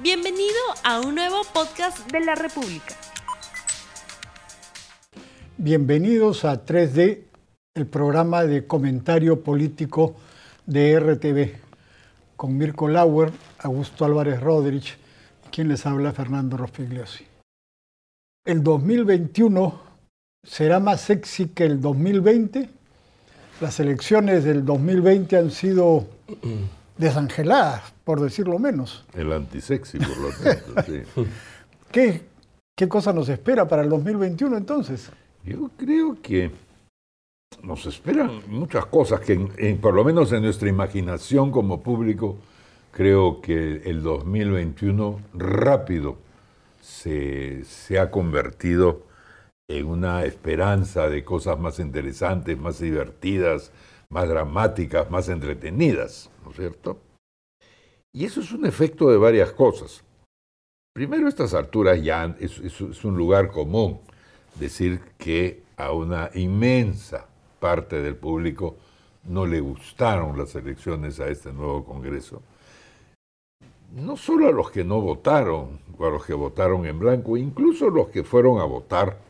Bienvenido a un nuevo podcast de la República. Bienvenidos a 3D, el programa de comentario político de RTV, con Mirko Lauer, Augusto Álvarez Rodríguez quien les habla Fernando Rospigliosi. El 2021 será más sexy que el 2020. Las elecciones del 2020 han sido desangeladas, por decirlo menos. El antisexy, por lo tanto, sí. ¿Qué, ¿Qué cosa nos espera para el 2021 entonces? Yo creo que nos esperan muchas cosas que, por lo menos en nuestra imaginación como público, creo que el 2021 rápido se, se ha convertido en una esperanza de cosas más interesantes, más divertidas, más dramáticas, más entretenidas, ¿no es cierto? Y eso es un efecto de varias cosas. Primero, estas alturas ya es, es un lugar común decir que a una inmensa parte del público no le gustaron las elecciones a este nuevo Congreso. No solo a los que no votaron, o a los que votaron en blanco, incluso los que fueron a votar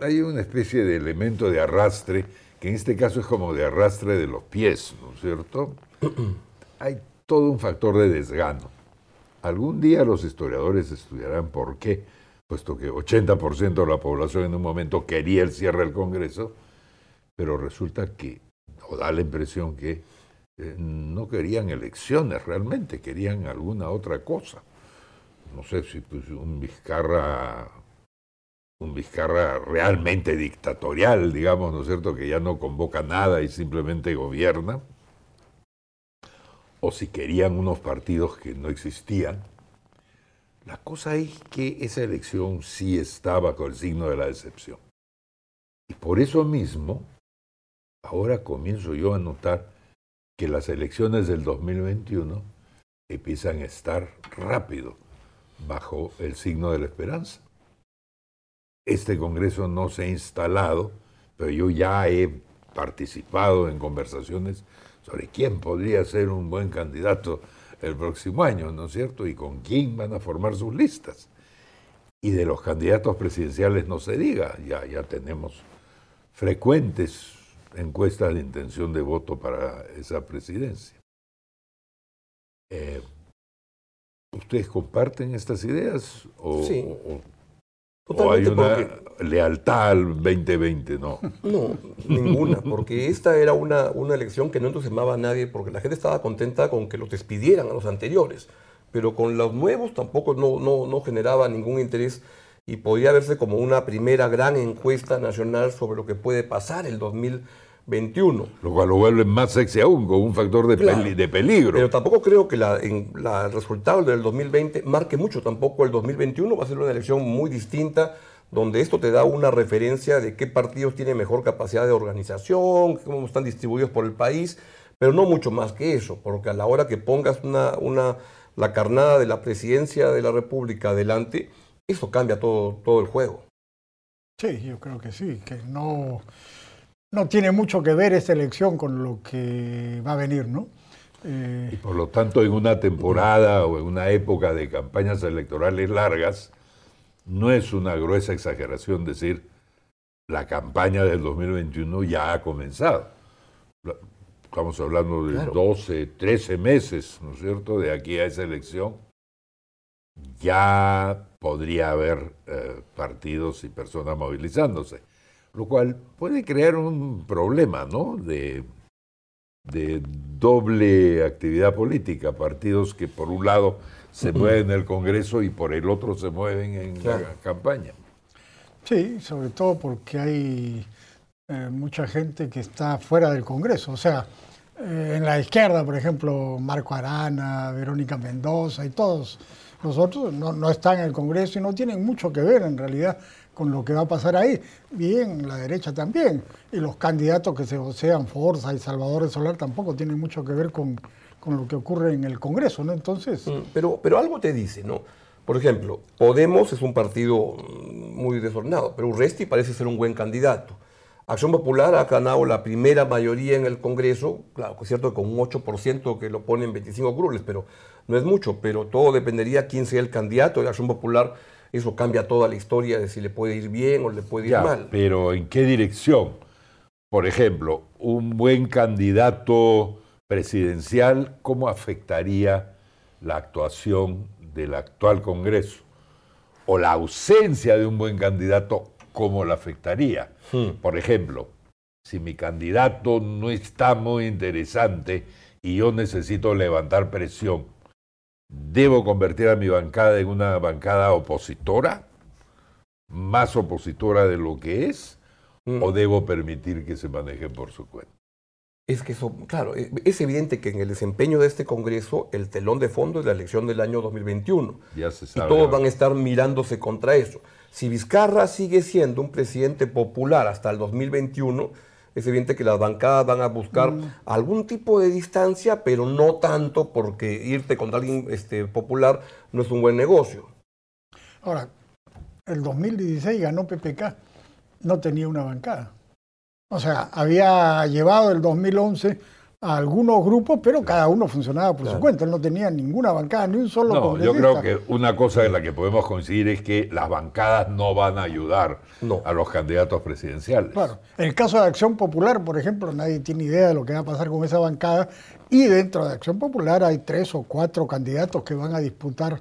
hay una especie de elemento de arrastre, que en este caso es como de arrastre de los pies, ¿no es cierto? hay todo un factor de desgano. Algún día los historiadores estudiarán por qué, puesto que 80% de la población en un momento quería el cierre del Congreso, pero resulta que, o da la impresión que eh, no querían elecciones realmente, querían alguna otra cosa. No sé si pues, un Vizcarra un Vizcarra realmente dictatorial, digamos, ¿no es cierto?, que ya no convoca nada y simplemente gobierna, o si querían unos partidos que no existían. La cosa es que esa elección sí estaba con el signo de la decepción. Y por eso mismo, ahora comienzo yo a notar que las elecciones del 2021 empiezan a estar rápido bajo el signo de la esperanza. Este Congreso no se ha instalado, pero yo ya he participado en conversaciones sobre quién podría ser un buen candidato el próximo año, ¿no es cierto? Y con quién van a formar sus listas. Y de los candidatos presidenciales no se diga, ya, ya tenemos frecuentes encuestas de intención de voto para esa presidencia. Eh, ¿Ustedes comparten estas ideas? O, sí. ¿O hay una lealtad al 2020? No. No, ninguna, porque esta era una, una elección que no entusiasmaba a nadie, porque la gente estaba contenta con que los despidieran a los anteriores, pero con los nuevos tampoco no, no, no generaba ningún interés y podía verse como una primera gran encuesta nacional sobre lo que puede pasar el 2020 21. Lo cual lo vuelve más sexy aún, con un factor de, de peligro. Pero tampoco creo que la, el resultado del 2020 marque mucho tampoco el 2021. Va a ser una elección muy distinta, donde esto te da una referencia de qué partidos tienen mejor capacidad de organización, cómo están distribuidos por el país, pero no mucho más que eso, porque a la hora que pongas una, una, la carnada de la presidencia de la República adelante, eso cambia todo, todo el juego. Sí, yo creo que sí, que no no tiene mucho que ver esta elección con lo que va a venir, ¿no? Eh, y por lo tanto, en una temporada o en una época de campañas electorales largas, no es una gruesa exageración decir la campaña del 2021 ya ha comenzado. Estamos hablando de 12, 13 meses, ¿no es cierto?, de aquí a esa elección. Ya podría haber eh, partidos y personas movilizándose lo cual puede crear un problema, ¿no? De, de doble actividad política, partidos que por un lado se mueven en el Congreso y por el otro se mueven en la campaña. Sí, sobre todo porque hay eh, mucha gente que está fuera del Congreso. O sea, eh, en la izquierda, por ejemplo, Marco Arana, Verónica Mendoza y todos los otros no, no están en el Congreso y no tienen mucho que ver en realidad con lo que va a pasar ahí. Bien, la derecha también. Y los candidatos que se sean Forza y Salvador de Solar tampoco tienen mucho que ver con, lo que ocurre en el Congreso, ¿no? Entonces... Mm, pero, pero algo te dice, ¿no? Por ejemplo, Podemos es un partido muy desordenado, pero Urresti parece ser un buen candidato. Acción Popular ha ganado la primera mayoría en el Congreso, claro, es cierto que con un 8% que lo ponen 25 curules, pero no es mucho, pero todo dependería quién sea el candidato de Acción Popular. Eso cambia toda la historia de si le puede ir bien o le puede ir Ya, mal. pero ¿en qué dirección? Por ejemplo, un buen candidato presidencial, ¿cómo afectaría la actuación del actual Congreso? O la ausencia de un buen candidato, ¿cómo la afectaría? Hmm. Por ejemplo, si mi candidato no está muy interesante y yo necesito levantar presión, ¿debo convertir a mi bancada en una bancada opositora? ¿Más opositora de lo que es? Mm. ¿O debo permitir que se maneje por su cuenta? Es que eso, claro, eh, es evidente que en el desempeño de este Congreso el telón de fondo es la elección del año 2021. Ya se Y sabe. todos ¿no? van a estar mirándose contra eso. Si Vizcarra sigue siendo un presidente popular hasta el 2021, es evidente que las bancadas van a buscar algún tipo de distancia, pero no tanto porque irte contra alguien este, popular no es un buen negocio. Ahora, el 2016 ganó PPK, no tenía una bancada. O sea, había llevado el 2011 a algunos grupos, pero cada uno funcionaba por su cuenta. Él no tenía ninguna bancada, ni un solo No, yo creo que una cosa en la que podemos coincidir es que las bancadas no van a ayudar No. a los candidatos presidenciales. Claro. En el caso de Acción Popular, por ejemplo, nadie tiene idea de lo que va a pasar con esa bancada. Y dentro de Acción Popular hay tres o cuatro candidatos que van a disputar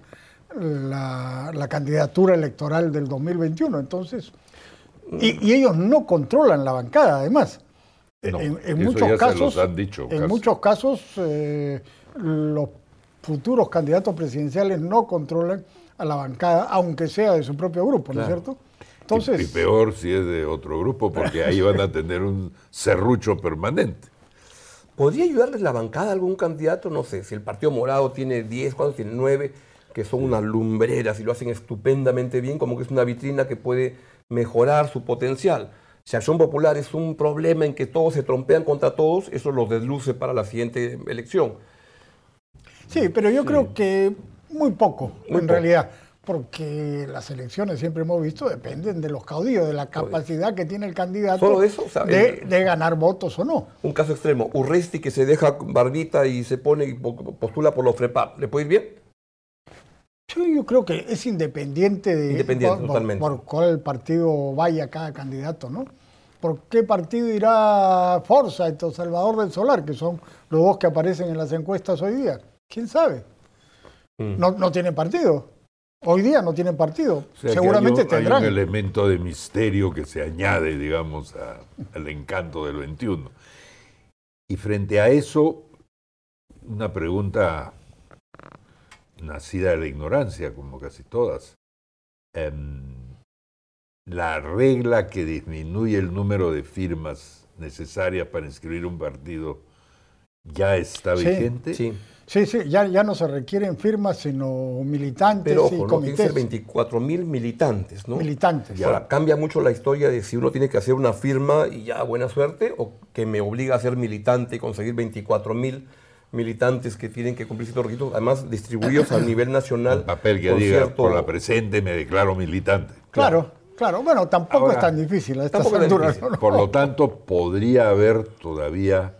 la, la candidatura electoral del 2021. Entonces, y, y ellos no controlan la bancada, además. No, en, muchos casos, los han dicho, en casi. muchos casos, eh, los futuros candidatos presidenciales no controlan a la bancada, aunque sea de su propio grupo, ¿no es cierto? Y- Entonces, y peor si es de otro grupo, porque ahí van a tener un serrucho permanente. ¿Podría ayudarles la bancada a algún candidato? No sé, si el Partido Morado tiene 10, ¿cuántos tiene 9? Que son unas lumbreras y lo hacen estupendamente bien, como que es una vitrina que puede mejorar su potencial. Si Acción Popular es un problema en que todos se trompean contra todos, eso los desluce para la siguiente elección. Sí, pero yo creo que muy poco, Muy en poco. realidad, porque las elecciones siempre hemos visto dependen de los caudillos, de la capacidad que tiene el candidato Solo eso, o sea, de, el- de ganar votos o no. Un caso extremo, Urresti que se deja barbita y se pone y po- postula por los FREPAP, ¿le puede ir bien? Sí, yo creo que es independiente de Independiente, por, totalmente. por cuál partido vaya cada candidato, ¿no? ¿Por qué partido irá Forsyth o Salvador del Solar, que son los dos que aparecen en las encuestas hoy día? ¿Quién sabe? Mm. No, no tienen partido. Hoy día no tienen partido. O sea, que Seguramente hay un, hay tendrán. un elemento de misterio que se añade, digamos, a- al encanto del 21. Y frente a eso, una pregunta nacida de la ignorancia, como casi todas. Em, la regla que disminuye el número de firmas necesarias para inscribir un partido ya está Sí, vigente. Sí, Sí, sí, ya, ya no se requieren firmas, sino militantes pero y ojo, no tiene que comités ser 24 mil militantes, ¿no? militantes. Ahora, cambia mucho la historia de si uno tiene que hacer una firma y ya, buena suerte, o que me obliga a ser militante y conseguir 24 mil militantes que tienen que cumplir ciertos requisitos, además distribuidos a nivel nacional. Un papel que diga, cierto- por la presente me declaro militante. Claro, claro. Bueno, tampoco Ahora, es tan difícil. Por lo tanto, podría haber todavía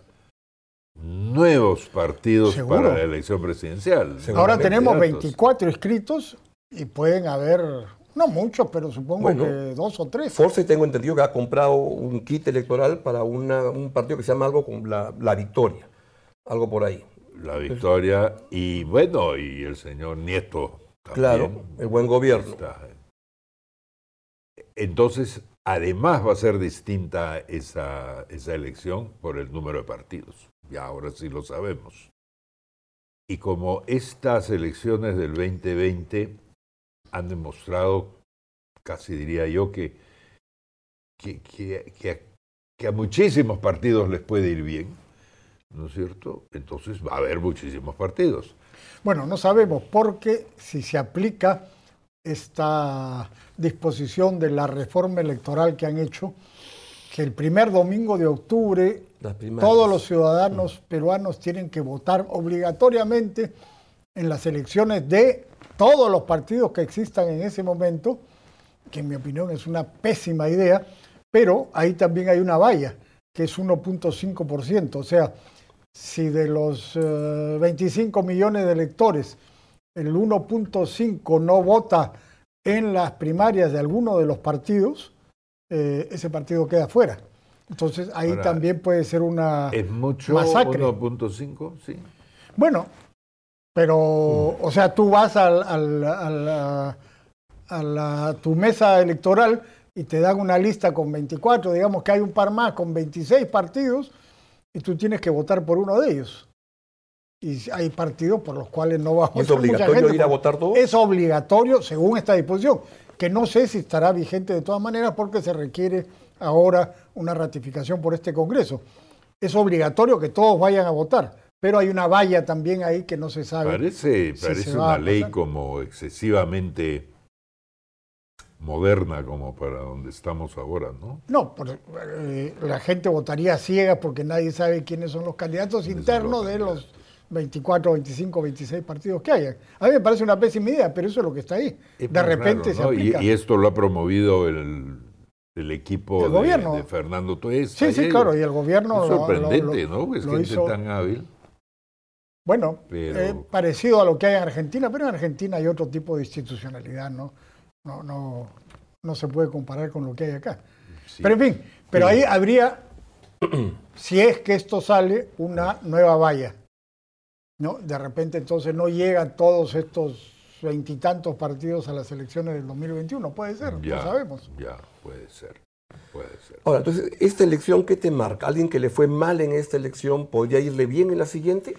nuevos partidos Seguro. para la elección presidencial. Ahora tenemos candidatos. 24 inscritos y pueden haber, no muchos, pero supongo Bueno. que dos o tres. Force tengo entendido que ha comprado un kit electoral para una- un partido que se llama algo con la, la Victoria, algo por ahí. La victoria y bueno, y el señor Nieto. También Claro, el buen gobierno. está. Entonces, además va a ser distinta esa, esa elección por el número de partidos. Ya ahora sí lo sabemos. Y como estas elecciones del 2020 han demostrado, casi diría yo, que, que, que- que a- que a muchísimos partidos les puede ir bien, ¿no es cierto? Entonces va a haber muchísimos partidos. Bueno, no sabemos porque si se aplica esta disposición de la reforma electoral que han hecho, que el primer domingo de octubre todos los ciudadanos peruanos tienen que votar obligatoriamente en las elecciones de todos los partidos que existan en ese momento, que en mi opinión es una pésima idea, pero ahí también hay una valla, que es 1.5%. O sea, si de los 25 eh, millones de electores, el 1.5 no vota en las primarias de alguno de los partidos, eh, ese partido queda fuera. Entonces ahí también puede ser una ¿Es mucho 1.5? Sí. Bueno, pero, o sea, tú vas al, a, la, tu mesa electoral y te dan una lista con 24, digamos que hay un par más con 26 partidos y tú tienes que votar por uno de ellos. Y hay partidos por los cuales no va a votar. ¿Es obligatorio ir a votar todo? Es obligatorio según esta disposición, que no sé si estará vigente de todas maneras porque se requiere ahora una ratificación por este Congreso. Es obligatorio que todos vayan a votar pero hay una valla también ahí que no se sabe. Parece, parece una ley como excesivamente moderna como para donde estamos ahora, ¿no? No, eh, la gente votaría ciega porque nadie sabe quiénes son los candidatos internos de los 24, 25, 26 partidos que hay. A mí me parece una pésima idea, pero eso es lo que está ahí. de repente se aplica. Y, esto lo ha promovido el, equipo de, Fernando Tuez. Sí, sí, claro, y el gobierno... Es sorprendente, ¿no? Es gente tan hábil. Bueno, eh, parecido a lo que hay en Argentina, pero en Argentina hay otro tipo de institucionalidad, ¿no? No, no, no se puede comparar con lo que hay acá. Pero en fin, pero ahí habría, si es que esto sale, una nueva valla. ¿no? De repente entonces no llegan todos estos veintitantos partidos a las elecciones del 2021. Puede ser, ya, sabemos. Ya, puede ser. Puede ser. Ahora, entonces, ¿esta elección qué te marca? ¿Alguien que le fue mal en esta elección podría irle bien en la siguiente?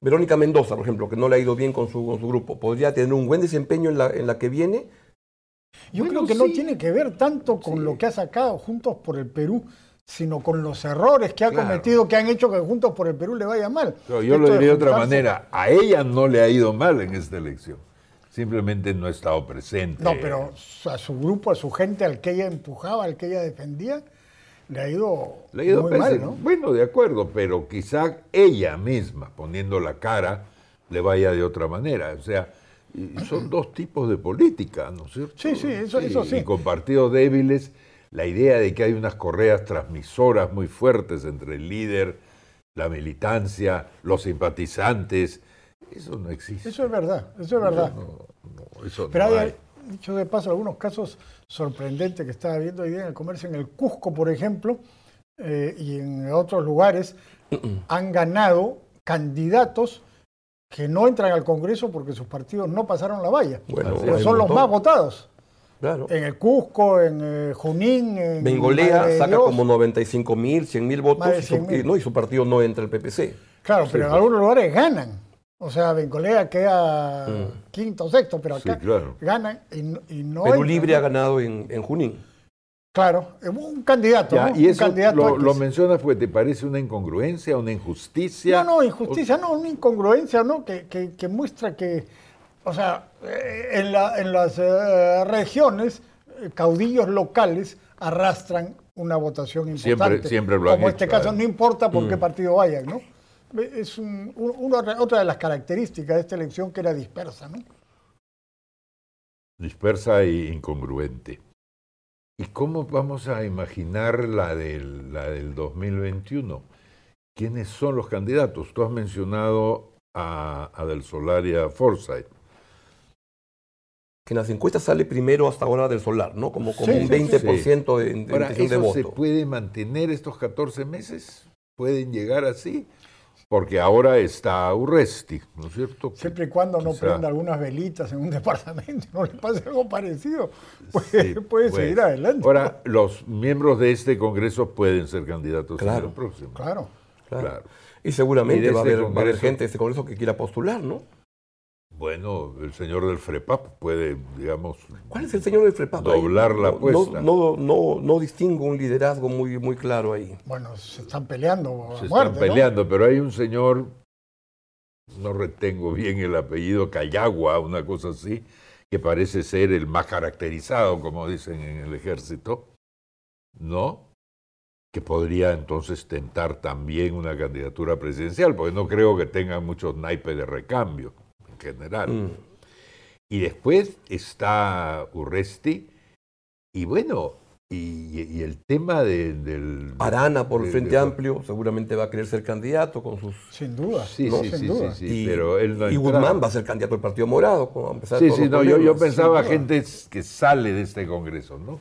Verónica Mendoza, por ejemplo, que no le ha ido bien con su, grupo, ¿podría tener un buen desempeño en la, en la que viene? Yo creo que no tiene que ver tanto con lo que ha sacado Juntos por el Perú, sino con los errores que ha cometido que han hecho que Juntos por el Perú le vaya mal. yo lo diría de otra manera, a ella no le ha ido mal en esta elección, simplemente no ha estado presente. No, pero a su grupo, a su gente, al que ella empujaba, al que ella defendía, le ha ido, muy mal, ¿no? Bueno, de acuerdo, pero quizá ella misma, poniendo la cara, le vaya de otra manera. O sea, son dos tipos de política, ¿no es cierto? Sí, sí, eso sí. Eso sí. Y con partidos débiles, la idea de que hay unas correas transmisoras muy fuertes entre el líder, la militancia, los simpatizantes, eso no existe. Eso es verdad, eso es verdad. Pero hay, dicho de paso, algunos casos sorprendentes que estaba viendo hoy día en el comercio, en el Cusco, por ejemplo, eh, y en otros lugares, han ganado candidatos que no entran al Congreso porque sus partidos no pasaron la valla. Bueno, son los más votados. Claro. En el Cusco, en eh, Junín. En Bengolea saca como 95 mil, 100 mil votos y su, no, y su partido no entra al PPC. Claro, pero en algunos lugares ganan. O sea, Bencolea queda mm. quinto o sexto, pero acá gana y, no. Perú Libre ha ganado en, Junín. Claro, un candidato. Y eso lo, mencionas porque te parece una incongruencia, una injusticia. No, no, injusticia, no, una incongruencia, ¿no? Que, que, muestra que, o sea, eh, en, la, en las eh, regiones, eh, caudillos locales arrastran una votación importante. Siempre, siempre lo Como en este caso, no importa por qué mm. partido vayan, ¿no? es otra de las características de esta elección que era dispersa, ¿no? Dispersa e incongruente. ¿Y cómo vamos a imaginar la del, la del 2021? ¿Quiénes son los candidatos? Tú has mencionado a, a Del Solar y a Forsyth. Que en las encuestas sale primero hasta ahora Del Solar, ¿no? Como, como un 20% de, de, Ahora, ¿eso se puede mantener estos 14 meses? ¿Pueden llegar así? Porque ahora está Urresti, ¿no es cierto? Siempre y cuando no prenda algunas velitas en un departamento, no le pase algo parecido, puede, seguir adelante. Ahora, los miembros de este Congreso pueden ser candidatos claro, en el próximo. Claro, claro. Y seguramente va, a este haber, va a haber gente de este Congreso que quiera postular, ¿no? Bueno, el señor del FREPAP puede, digamos. ¿Cuál es el señor del FREPAP? Doblar la apuesta. No, no, no, distingo un liderazgo muy, muy claro ahí. Bueno, se están peleando. se están peleando, pero hay un señor, no retengo bien el apellido, Cayagua, una cosa así, que parece ser el más caracterizado, como dicen en el ejército, ¿no? Que podría entonces tentar también una candidatura presidencial, porque no creo que tenga muchos naipes de recambio general. Mm. Y después está Urresti, y bueno, Y, y el tema de- del... Arana por el Frente de- Amplio seguramente va a querer ser candidato con sus... Sin duda. Sí, ¿no? sí, sin sí, duda. sí, sí, y, pero él no y. Guzmán va a ser candidato del Partido Morado, como a empezar Sí, sí, no, yo, yo pensaba gente que sale de este Congreso, ¿no?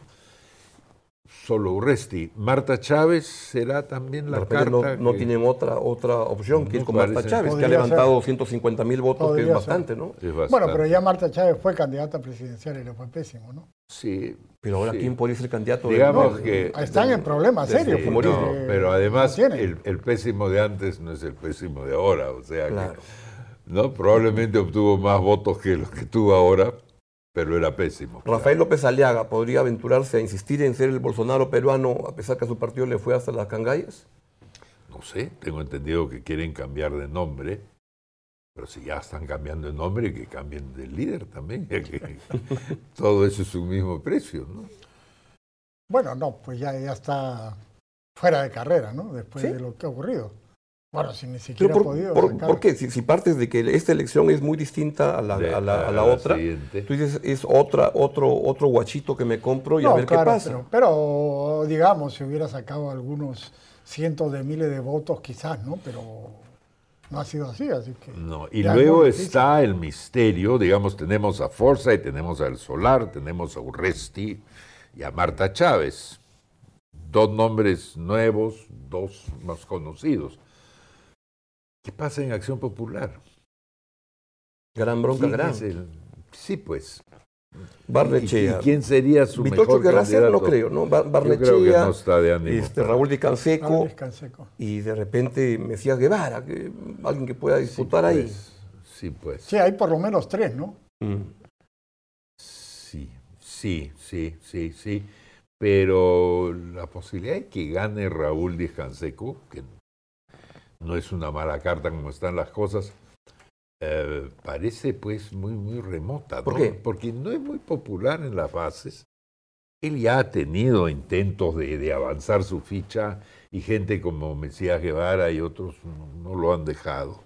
Solo Urresti. Marta Chávez será también la carta no, no que- tienen otra, otra opción que ir No con Marta. Chávez, que ha levantado ser. 150 mil votos, que es ser. bastante, ¿no? es bastante. Bueno, pero ya Marta Chávez fue candidata presidencial y le fue pésimo, ¿no? Sí. Pero ahora, sí. ¿quién podría ser candidato? Digamos que... Están en problemas Sí, serios. porque no, pero además el, el pésimo de antes no es el pésimo de ahora, o sea que. ¿no? Probablemente obtuvo más votos que los que tuvo ahora, pero era pésimo. Rafael López Aliaga podría aventurarse a insistir en ser el Bolsonaro peruano a pesar que a su partido le fue hasta las cangallas. No sé, tengo entendido que quieren cambiar de nombre, pero si ya están cambiando de nombre, que cambien de líder también. ya que todo eso es un mismo precio, ¿no? Bueno, no, pues ya, ya está fuera de carrera, ¿no? Después ¿Sí? de lo que ha ocurrido. Bueno, si ni siquiera ha por, podido por- ¿por qué? Si, si partes de que esta elección es muy distinta a la, De- a la- a la a otra, siguiente. tú dices, es otra, otro, otro guachito que me compro y a No, ver claro, qué pasa. Pero, pero, digamos, si hubiera sacado algunos cientos de miles de votos, quizás, ¿no? Pero no ha sido así, así que... No, y luego está el misterio, digamos, tenemos a Forza y tenemos al Solar, tenemos a Urresti y a Marta Chávez. Dos nombres nuevos, dos más conocidos. ¿Qué pasa en Acción Popular? Gran bronca, ¿Quién gran. el- Sí, pues. Barnechea. ¿Y, y quién sería su Víctor mejor querrá ser, no candidato? creo, ¿no? Bar- Yo creo que Barnechea, no está de ánimo. este, Raúl Di Canseco Canseco. y de repente Mesías Guevara, que, alguien que pueda disputar ahí. Pues, sí, pues. Sí, hay por lo menos tres, ¿no? Mm. Sí, sí, sí, sí, sí. Pero la posibilidad de que gane Raúl Díaz Canseco, que no es una mala carta como están las cosas, eh, parece pues muy, muy remota. ¿Por ¿no? qué? Porque no es muy popular en las bases. Él ya ha tenido intentos de, de avanzar su ficha y gente como Mesías Guevara y otros no, no lo han dejado.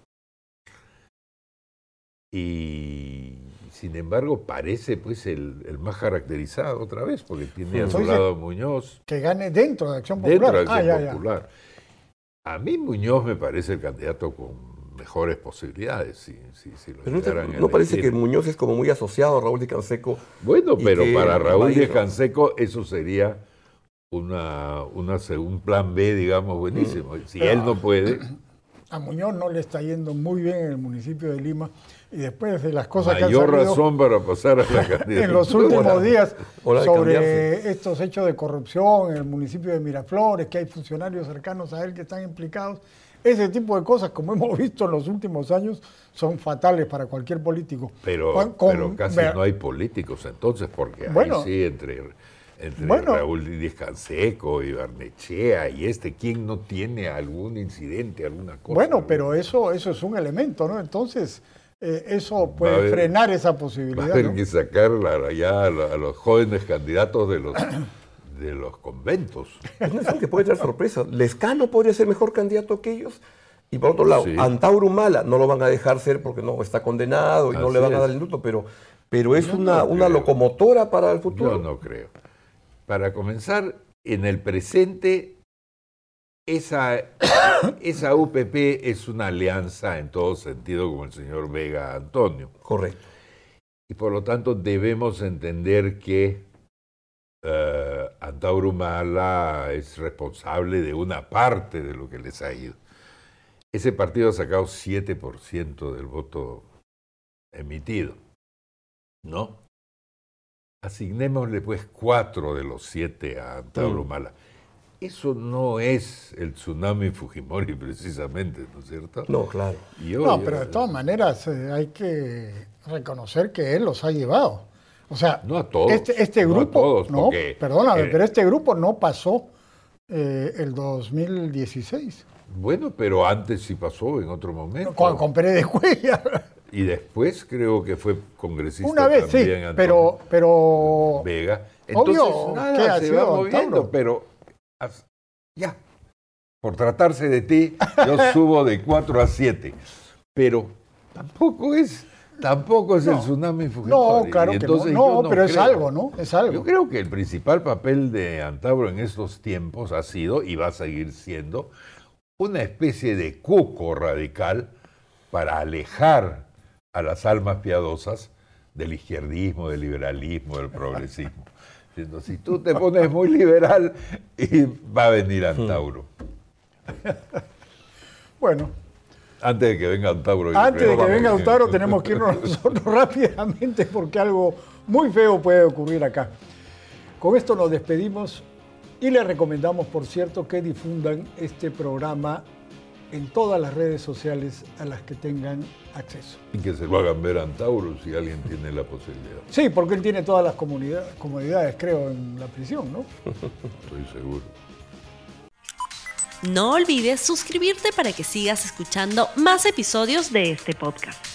Y sin embargo parece pues el, el más caracterizado otra vez, porque tiene a su lado a Muñoz Que gane dentro de Acción dentro Popular. de ah, Acción ya, ya. A mí Muñoz me parece el candidato con mejores posibilidades, si, si, si lo Pero no, te- no parece que. Muñoz es como muy asociado a Raúl Di Canseco. Bueno, pero para Raúl ¿no? Canseco eso sería una, una, un plan B, digamos, buenísimo. Si Pero- él no puede, A Muñoz no le está yendo muy bien en el municipio de Lima y después de las cosas que han mayor salido razón para pasar a la candidatura. en los últimos días sobre cambiarse. estos hechos de corrupción en el municipio de Miraflores, que hay funcionarios cercanos a él que están implicados. Ese tipo de cosas, como hemos visto en los últimos años, son fatales para cualquier político. Pero, Con- con- pero casi vea- no hay políticos entonces, porque Bueno. ahí sí, entre, entre Bueno. Raúl Díaz Canseco y Barnechea y este, ¿quién no tiene algún incidente, alguna cosa? Bueno, pero eso, eso es un elemento, ¿no? Entonces, eh, eso puede haber- frenar esa Va a posibilidad. haber ¿no? que sacar la- ya a, la- a los jóvenes candidatos de los, de los conventos. Es una elección que puede traer sorpresas. Lescano podría ser mejor candidato que ellos. Y por otro lado, Sí. Antauro Humala no lo van a dejar ser porque no está condenado y no le van a es. dar el indulto, pero, pero es Yo una, no una locomotora para el futuro. Yo no creo. Para comenzar, en el presente, esa, esa UPP es una alianza en todo sentido, como el señor Vega Antonio. Correcto. Y por lo tanto debemos entender que eh, Antauro Humala es responsable de una parte de lo que les ha ido. Ese partido ha sacado 7% del voto emitido. ¿No? Asignémosle pues cuatro de los siete a Antauro Mm. Eso no es el tsunami Fujimori precisamente, ¿no es cierto? No, claro. Y No, hoy, pero de eh, todas maneras eh, hay que reconocer que él los ha llevado. O sea, No a todos, este, este no a grupo, todos, no, porque, perdóname, eh, pero este grupo no pasó eh, el 2016 Bueno, pero antes sí pasó en otro momento. con, con Pérez de Cuellar. Y después creo que fue congresista Una vez sí, también Antonio pero, pero Vega. Entonces Obvio que nada ha se sido va moviendo, Tauro. pero ya. Por tratarse de ti, yo subo de 4 a 7. Pero tampoco es Tampoco es el tsunami Fujimori. No, claro que no. No, pero es algo, ¿no? Es algo. Yo creo que el principal papel de Antauro en estos tiempos ha sido y va a seguir siendo una especie de cuco radical para alejar a las almas piadosas del izquierdismo, del liberalismo, del progresismo. si tú te pones muy liberal, va a venir Antauro. Bueno, antes de que venga Antauro. Antes de que venga Antauro tenemos que irnos nosotros rápidamente porque algo muy feo puede ocurrir acá. Con esto nos despedimos y les recomendamos, por cierto, que difundan este programa en todas las redes sociales a las que tengan acceso. Y que se lo hagan ver a Antauro si alguien tiene la posibilidad. Sí, porque él tiene todas las comodidades, creo, en la prisión, ¿no? Estoy seguro. No olvides suscribirte para que sigas escuchando más episodios de este podcast.